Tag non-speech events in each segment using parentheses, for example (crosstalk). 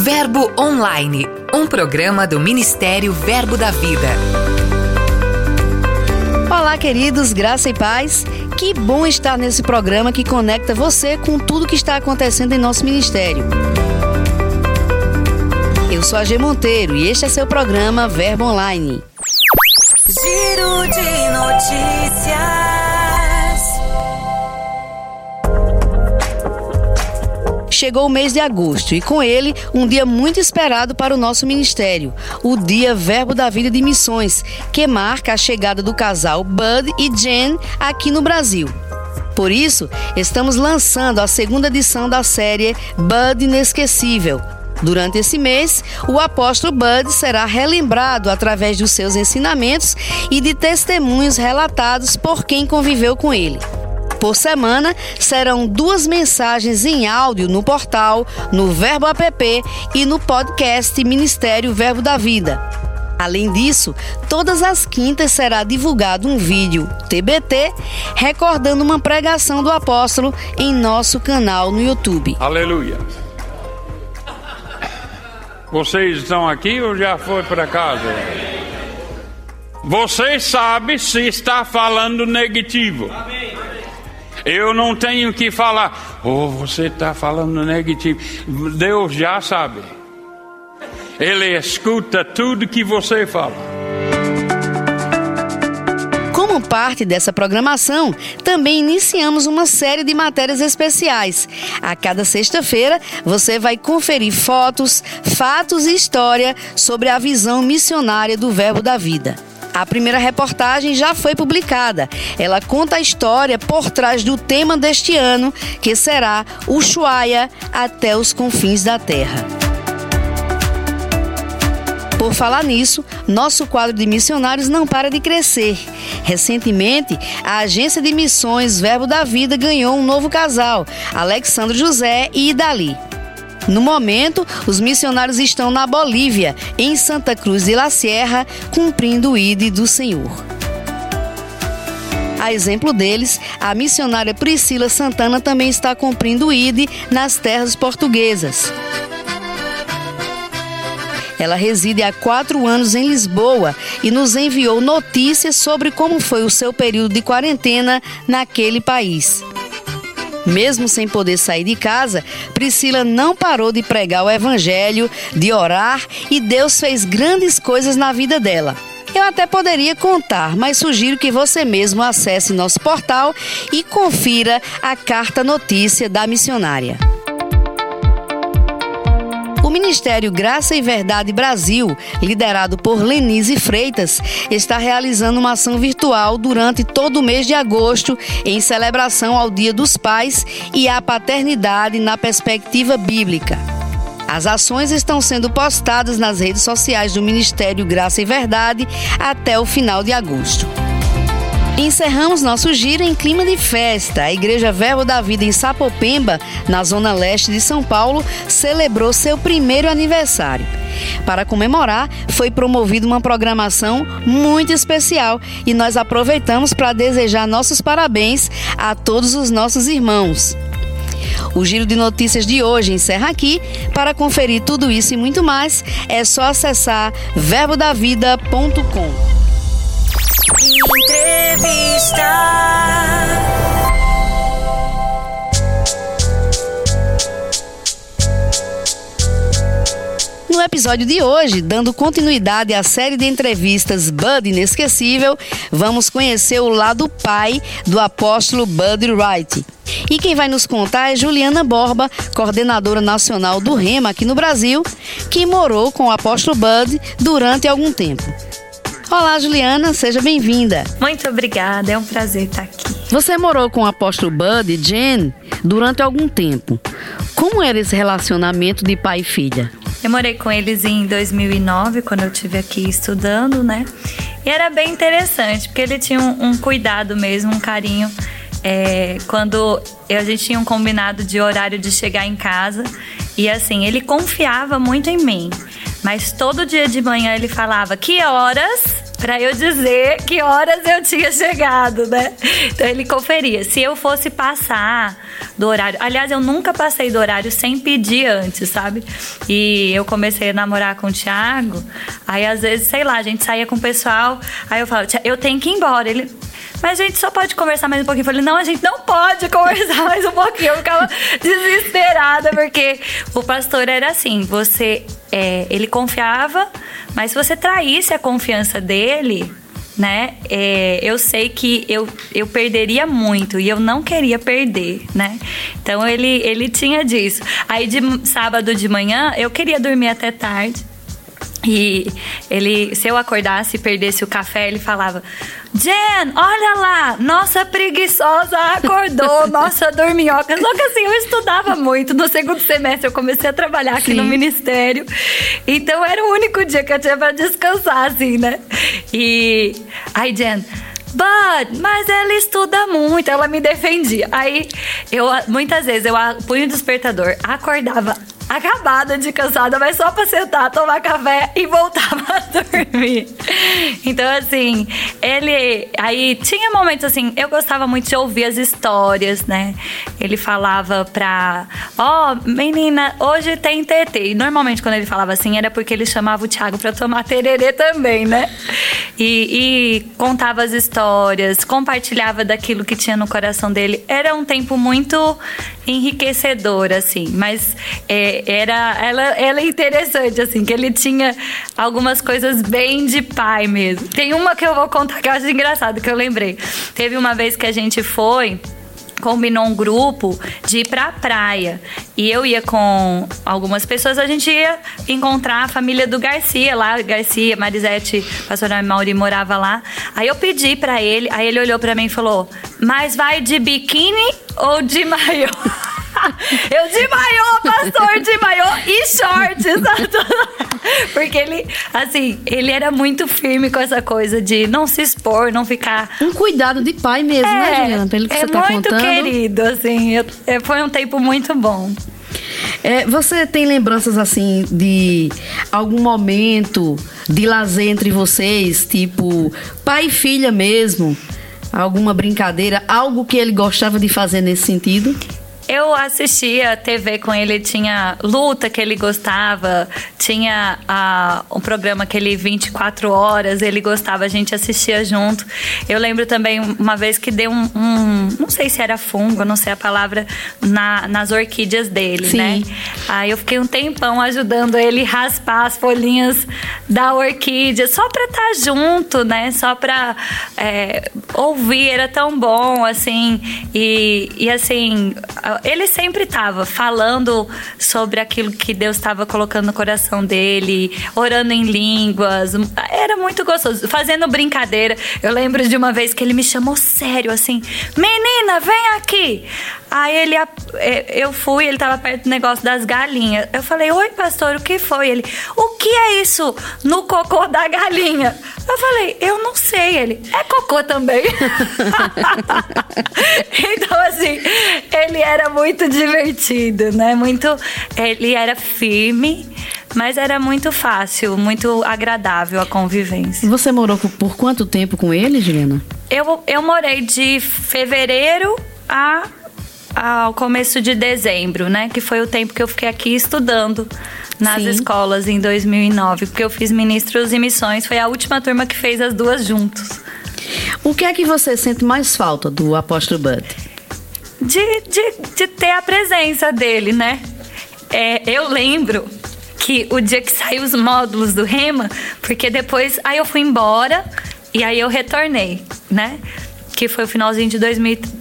Verbo Online, um programa do Ministério Verbo da Vida. Olá, queridos, graça e paz. Que bom estar nesse programa que conecta você com tudo que está acontecendo em nosso ministério. Eu sou a G Monteiro e este é seu programa Verbo Online. Giro de notícias. Chegou o mês de agosto e com ele um dia muito esperado para o nosso ministério, o Dia Verbo da Vida de Missões, que marca a chegada do casal Bud e Jen aqui no Brasil. Por isso, estamos lançando a segunda edição da série Bud Inesquecível. Durante esse mês, o apóstolo Bud será relembrado através dos seus ensinamentos e de testemunhos relatados por quem conviveu com ele. Por semana, serão duas mensagens em áudio no portal, no Verbo App e no podcast Ministério Verbo da Vida. Além disso, todas as quintas será divulgado um vídeo TBT recordando uma pregação do apóstolo em nosso canal no YouTube. Aleluia. Vocês estão aqui ou já foi para casa? Vocês sabem se está falando negativo. Eu não tenho que falar, oh, você está falando negativo. Deus já sabe. Ele escuta tudo que você fala. Como parte dessa programação, também iniciamos uma série de matérias especiais. A cada sexta-feira, você vai conferir fotos, fatos e história sobre a visão missionária do Verbo da Vida. A primeira reportagem já foi publicada. Ela conta a história por trás do tema deste ano, que será Ushuaia até os confins da terra. Por falar nisso, nosso quadro de missionários não para de crescer. Recentemente, a agência de missões Verbo da Vida ganhou um novo casal, Alexandre José e Idali. No momento, os missionários estão na Bolívia, em Santa Cruz de la Sierra, cumprindo o ID do Senhor. A exemplo deles, a missionária Priscila Santana também está cumprindo o ID nas terras portuguesas. Ela reside há quatro anos em Lisboa e nos enviou notícias sobre como foi o seu período de quarentena naquele país. Mesmo sem poder sair de casa, Priscila não parou de pregar o evangelho, de orar e Deus fez grandes coisas na vida dela. Eu até poderia contar, mas sugiro que você mesmo acesse nosso portal e confira a carta notícia da missionária. O Ministério Graça e Verdade Brasil, liderado por Lenise Freitas, está realizando uma ação virtual durante todo o mês de agosto em celebração ao Dia dos Pais e à paternidade na perspectiva bíblica. As ações estão sendo postadas nas redes sociais do Ministério Graça e Verdade até o final de agosto. Encerramos nosso giro em clima de festa. A Igreja Verbo da Vida em Sapopemba, na zona leste de São Paulo, celebrou seu primeiro aniversário. Para comemorar, foi promovida uma programação muito especial e nós aproveitamos para desejar nossos parabéns a todos os nossos irmãos. O giro de notícias de hoje encerra aqui. Para conferir tudo isso e muito mais, é só acessar verbodavida.com. No episódio de hoje, dando continuidade à série de entrevistas Bud Inesquecível, vamos conhecer o lado pai do apóstolo Bud Wright. E quem vai nos contar é Juliana Borba, coordenadora nacional do REMA aqui no Brasil, que morou com o apóstolo Bud durante algum tempo. Olá, Juliana, seja bem-vinda. Muito obrigada, é um prazer estar aqui. Você morou com o apóstolo Bud e Jen durante algum tempo. Como era esse relacionamento de pai e filha? Eu morei com eles em 2009, quando eu estive aqui estudando, né? E era bem interessante, porque ele tinha um, um cuidado mesmo, um carinho. É, quando eu, a gente tinha um combinado de horário de chegar em casa, e assim, ele confiava muito em mim. Mas todo dia de manhã ele falava: Que horas para eu dizer que horas eu tinha chegado, né? Então ele conferia. Se eu fosse passar do horário, aliás, eu nunca passei do horário sem pedir antes, sabe? E eu comecei a namorar com o Thiago, aí às vezes, sei lá, a gente saía com o pessoal, aí eu falo, eu tenho que ir embora. Ele, mas a gente só pode conversar mais um pouquinho. Eu falei, não, a gente não pode (laughs) conversar mais um pouquinho. Eu ficava desesperada, porque o pastor era assim, você. É, ele confiava, mas se você traísse a confiança dele, né? É, eu sei que eu, eu perderia muito e eu não queria perder, né? Então ele, ele tinha disso. Aí de sábado de manhã eu queria dormir até tarde. E ele, se eu acordasse e perdesse o café, ele falava: Jen, olha lá, nossa preguiçosa acordou, (laughs) nossa dorminhoca. Só que assim, eu estudava muito. No segundo semestre eu comecei a trabalhar aqui Sim. no ministério. Então era o único dia que eu tinha pra descansar, assim, né? E aí, Jen. Bud, mas ela estuda muito, ela me defendia. Aí eu muitas vezes eu punho o despertador, acordava acabada de cansada, mas só pra sentar, tomar café e voltar (laughs) pra dormir. Então, assim, ele. Aí tinha momentos assim, eu gostava muito de ouvir as histórias, né? Ele falava pra. Ó, oh, menina, hoje tem TT. E normalmente quando ele falava assim, era porque ele chamava o Thiago pra tomar tererê também, né? E, e contava as histórias, compartilhava daquilo que tinha no coração dele. Era um tempo muito enriquecedor, assim, mas. É, era ela, ela é interessante, assim, que ele tinha algumas coisas bem de mesmo. Tem uma que eu vou contar que eu acho engraçado, que eu lembrei. Teve uma vez que a gente foi combinou um grupo de ir pra praia. E eu ia com algumas pessoas, a gente ia encontrar a família do Garcia lá, Garcia, Marisete, pastora Mauri morava lá. Aí eu pedi para ele, aí ele olhou para mim e falou: "Mas vai de biquíni ou de maiô?" (laughs) (laughs) Eu de maiô, pastor, de maiô e shorts. (laughs) Porque ele, assim, ele era muito firme com essa coisa de não se expor, não ficar. Um cuidado de pai mesmo, né, é, né, Juliana? Pelo que é você tá muito contando. querido, assim. Eu, é, foi um tempo muito bom. É, você tem lembranças assim de algum momento de lazer entre vocês, tipo pai e filha mesmo? Alguma brincadeira, algo que ele gostava de fazer nesse sentido? Eu assistia TV com ele, tinha luta que ele gostava, tinha uh, um programa que ele 24 horas, ele gostava, a gente assistia junto. Eu lembro também uma vez que deu um, um não sei se era fungo, não sei a palavra, na, nas orquídeas dele, Sim. né? Aí eu fiquei um tempão ajudando ele raspar as folhinhas da orquídea, só pra estar tá junto, né? Só pra é, ouvir, era tão bom, assim. E, e assim, ele sempre estava falando sobre aquilo que Deus estava colocando no coração dele, orando em línguas. Era muito gostoso, fazendo brincadeira. Eu lembro de uma vez que ele me chamou sério, assim: Menina, vem aqui. Aí ele, é, eu fui, ele estava perto do negócio das galinhas. Eu falei: Oi, pastor, o que foi? Ele: O que é isso no cocô da galinha? Eu falei: Eu não sei. Ele: É cocô também. (laughs) então, assim, ele era muito divertido, né? Muito. Ele era firme, mas era muito fácil, muito agradável a convivência. Você morou por quanto tempo com ele, Juliana? Eu, eu morei de fevereiro a ao começo de dezembro, né? Que foi o tempo que eu fiquei aqui estudando nas Sim. escolas em 2009, porque eu fiz ministros e missões. Foi a última turma que fez as duas juntos. O que é que você sente mais falta do apóstolo Bud? de, de, de ter a presença dele, né? É, eu lembro que o dia que saiu os módulos do Rema, porque depois aí eu fui embora e aí eu retornei, né? Que foi o finalzinho de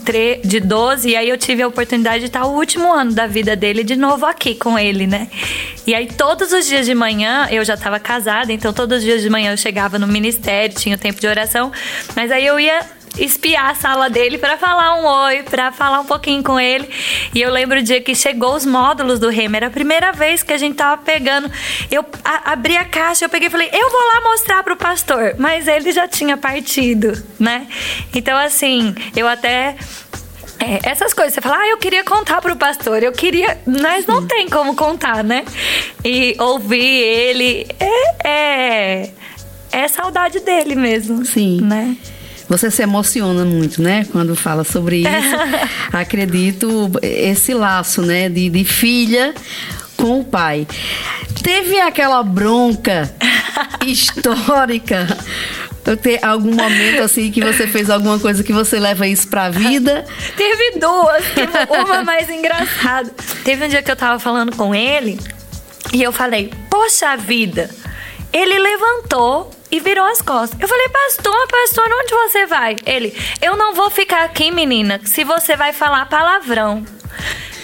2003, de 12, e aí eu tive a oportunidade de estar o último ano da vida dele de novo aqui com ele, né? E aí todos os dias de manhã, eu já estava casada, então todos os dias de manhã eu chegava no ministério, tinha o tempo de oração, mas aí eu ia espiar a sala dele para falar um oi, para falar um pouquinho com ele. E eu lembro o dia que chegou os módulos do Rema, era a primeira vez que a gente tava pegando. Eu a, abri a caixa, eu peguei e falei: "Eu vou lá mostrar pro pastor", mas ele já tinha partido, né? Então assim, eu até é, essas coisas, você fala, ah, eu queria contar pro pastor, eu queria. Mas não tem como contar, né? E ouvir ele é, é é saudade dele mesmo. Sim. Né? Você se emociona muito, né? Quando fala sobre (laughs) isso. Acredito esse laço, né? De, de filha com o pai. Teve aquela bronca (laughs) histórica ter algum momento assim que você fez alguma coisa que você leva isso pra vida? (laughs) Teve duas, uma mais engraçada. Teve um dia que eu tava falando com ele e eu falei: "Poxa vida, ele levantou e virou as costas. Eu falei, pastor, pastor, onde você vai? Ele, eu não vou ficar aqui, menina, se você vai falar palavrão.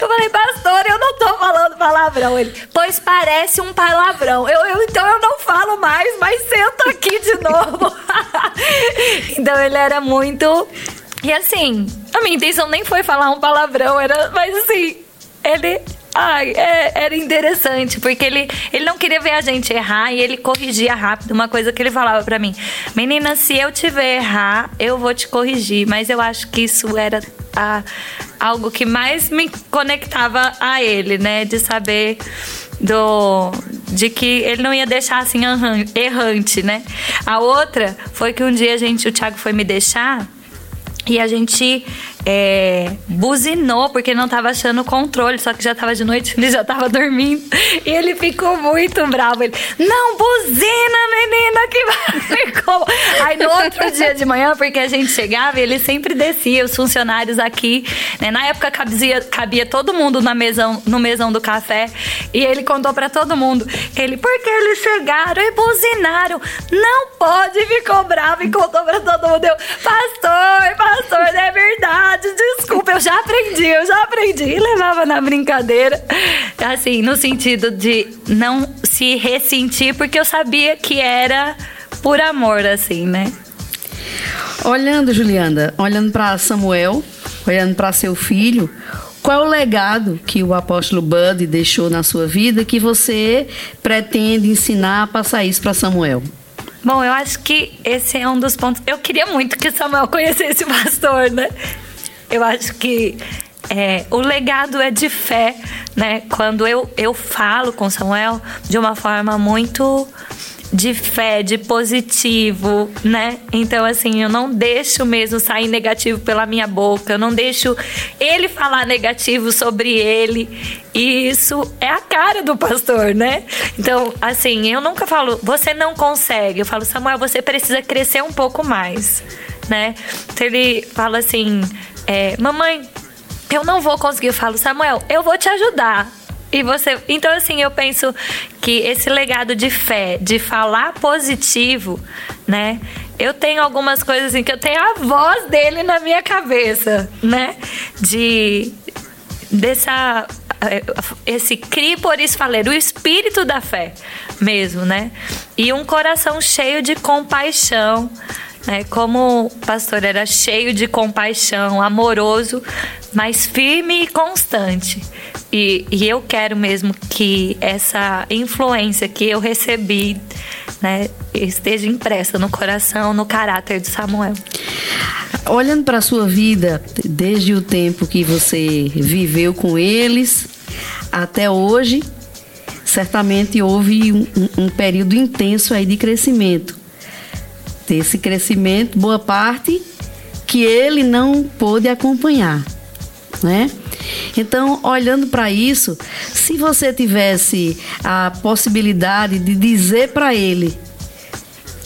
Eu falei, pastor, eu não tô falando palavrão. Ele, pois parece um palavrão. Eu, eu então eu não falo mais, mas senta aqui de (laughs) novo. então ele era muito. E assim, a minha intenção nem foi falar um palavrão, era, mas assim, ele Ai, é, era interessante, porque ele, ele não queria ver a gente errar e ele corrigia rápido. Uma coisa que ele falava para mim: Menina, se eu tiver errar, eu vou te corrigir. Mas eu acho que isso era a, algo que mais me conectava a ele, né? De saber do de que ele não ia deixar assim errante, né? A outra foi que um dia a gente, o Thiago foi me deixar e a gente é, buzinou porque não tava achando o controle, só que já tava de noite, (laughs) ele já tava dormindo. E ele ficou muito bravo. Ele, não buzina, menina, que vai. Aí no outro (laughs) dia de manhã, porque a gente chegava e ele sempre descia, os funcionários aqui. Né? Na época cabia, cabia todo mundo na mesão, no mesão do café. E ele contou para todo mundo. Ele, porque eles chegaram e buzinaram. Não pode, ficou bravo e contou pra todo mundo. Eu, pastor, pastor, é verdade verdade, desculpa, eu já aprendi, eu já aprendi. E levava na brincadeira, assim, no sentido de não se ressentir, porque eu sabia que era por amor, assim, né? Olhando, Juliana, olhando para Samuel, olhando para seu filho, qual é o legado que o apóstolo Bud deixou na sua vida que você pretende ensinar, passar isso para Samuel? Bom, eu acho que esse é um dos pontos. Eu queria muito que Samuel conhecesse o pastor, né? Eu acho que é, o legado é de fé, né? Quando eu, eu falo com Samuel de uma forma muito de fé, de positivo, né? Então, assim, eu não deixo mesmo sair negativo pela minha boca, eu não deixo ele falar negativo sobre ele. E isso é a cara do pastor, né? Então, assim, eu nunca falo, você não consegue. Eu falo, Samuel, você precisa crescer um pouco mais, né? Então, ele fala assim é, mamãe, eu não vou conseguir. Eu falo, Samuel, eu vou te ajudar. E você. Então, assim, eu penso que esse legado de fé, de falar positivo, né? Eu tenho algumas coisas assim que eu tenho a voz dele na minha cabeça, né? De. Dessa. É, esse cri por isso falar, o espírito da fé mesmo, né? E um coração cheio de compaixão né? Como o pastor era cheio de compaixão, amoroso, mas firme e constante. E, e eu quero mesmo que essa influência que eu recebi né, esteja impressa no coração, no caráter de Samuel. Olhando para a sua vida, desde o tempo que você viveu com eles até hoje, certamente houve um, um período intenso aí de crescimento ter esse crescimento, boa parte que ele não pôde acompanhar, né? Então, olhando para isso, se você tivesse a possibilidade de dizer para ele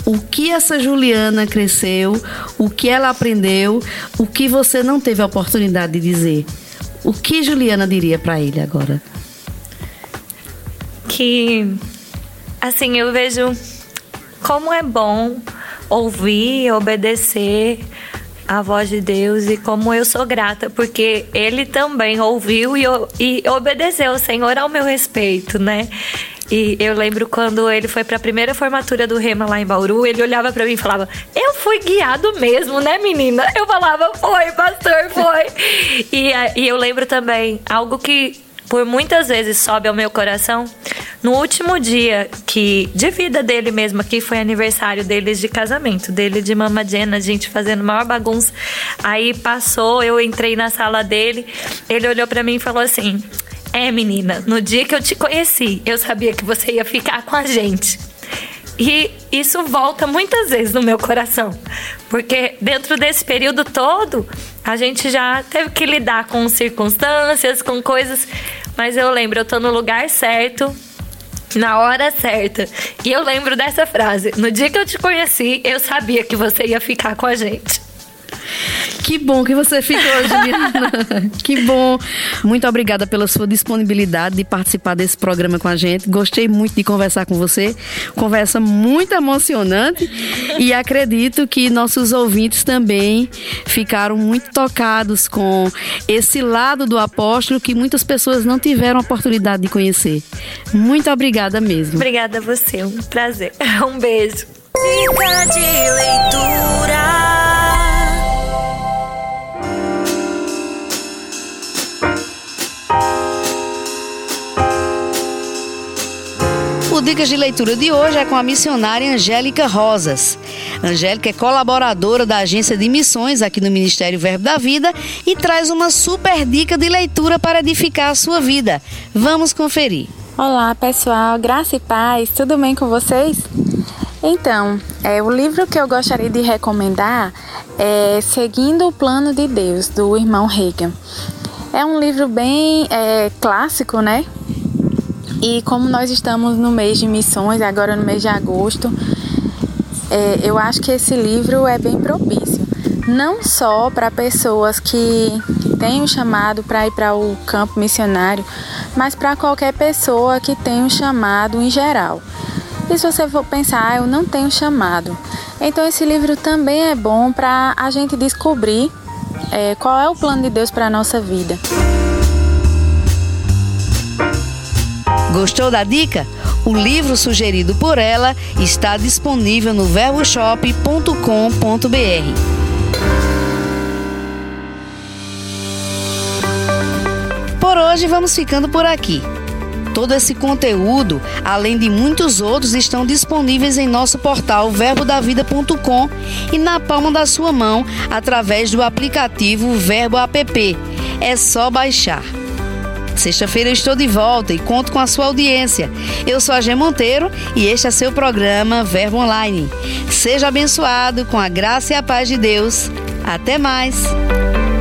o que essa Juliana cresceu, o que ela aprendeu, o que você não teve a oportunidade de dizer, o que Juliana diria para ele agora? Que assim, eu vejo como é bom ouvir obedecer a voz de Deus e como eu sou grata, porque ele também ouviu e, e obedeceu o Senhor ao meu respeito, né? E eu lembro quando ele foi para a primeira formatura do Rema lá em Bauru, ele olhava para mim e falava: Eu fui guiado mesmo, né, menina? Eu falava: Foi, pastor, foi. (laughs) e, e eu lembro também algo que por muitas vezes sobe ao meu coração. No último dia que de vida dele mesmo, que foi aniversário deles de casamento, dele de Mama Jenna, a gente fazendo maior bagunça. Aí passou, eu entrei na sala dele, ele olhou para mim e falou assim: "É, menina, no dia que eu te conheci, eu sabia que você ia ficar com a gente." E isso volta muitas vezes no meu coração, porque dentro desse período todo, a gente já teve que lidar com circunstâncias, com coisas, mas eu lembro, eu tô no lugar certo, na hora certa. E eu lembro dessa frase: no dia que eu te conheci, eu sabia que você ia ficar com a gente. Que bom que você ficou, Juliana. (laughs) que bom. Muito obrigada pela sua disponibilidade de participar desse programa com a gente. Gostei muito de conversar com você. Conversa muito emocionante e acredito que nossos ouvintes também ficaram muito tocados com esse lado do apóstolo que muitas pessoas não tiveram a oportunidade de conhecer. Muito obrigada mesmo. Obrigada a você, um prazer. (laughs) Um beijo. Dica de leitura. Dicas de Leitura de hoje é com a missionária Angélica Rosas. Angélica é colaboradora da Agência de Missões aqui no Ministério Verbo da Vida e traz uma super dica de leitura para edificar a sua vida. Vamos conferir. Olá, pessoal, graça e paz, tudo bem com vocês? Então, é, o livro que eu gostaria de recomendar é Seguindo o Plano de Deus, do irmão Reagan. É um livro bem é, clássico, né? E como nós estamos no mês de missões, agora no mês de agosto, é, eu acho que esse livro é bem propício. Não só para pessoas que, que têm um chamado para ir para o campo missionário, mas para qualquer pessoa que tem um chamado em geral. E se você for pensar, ah, eu não tenho chamado. Então esse livro também é bom para a gente descobrir é, qual é o plano de Deus para a nossa vida. Gostou da dica? O livro sugerido por ela está disponível no verboshop.com.br. Por hoje vamos ficando por aqui. Todo esse conteúdo, além de muitos outros, estão disponíveis em nosso portal verbodavida.com e na palma da sua mão através do aplicativo Verbo App. É só baixar. Sexta-feira estou de volta e conto com a sua audiência. Eu sou a Gê Monteiro e este é seu programa Verbo Online. Seja abençoado com a graça e a paz de Deus. Até mais.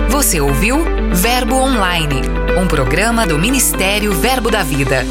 Você ouviu Verbo Online, um programa do Ministério Verbo da Vida.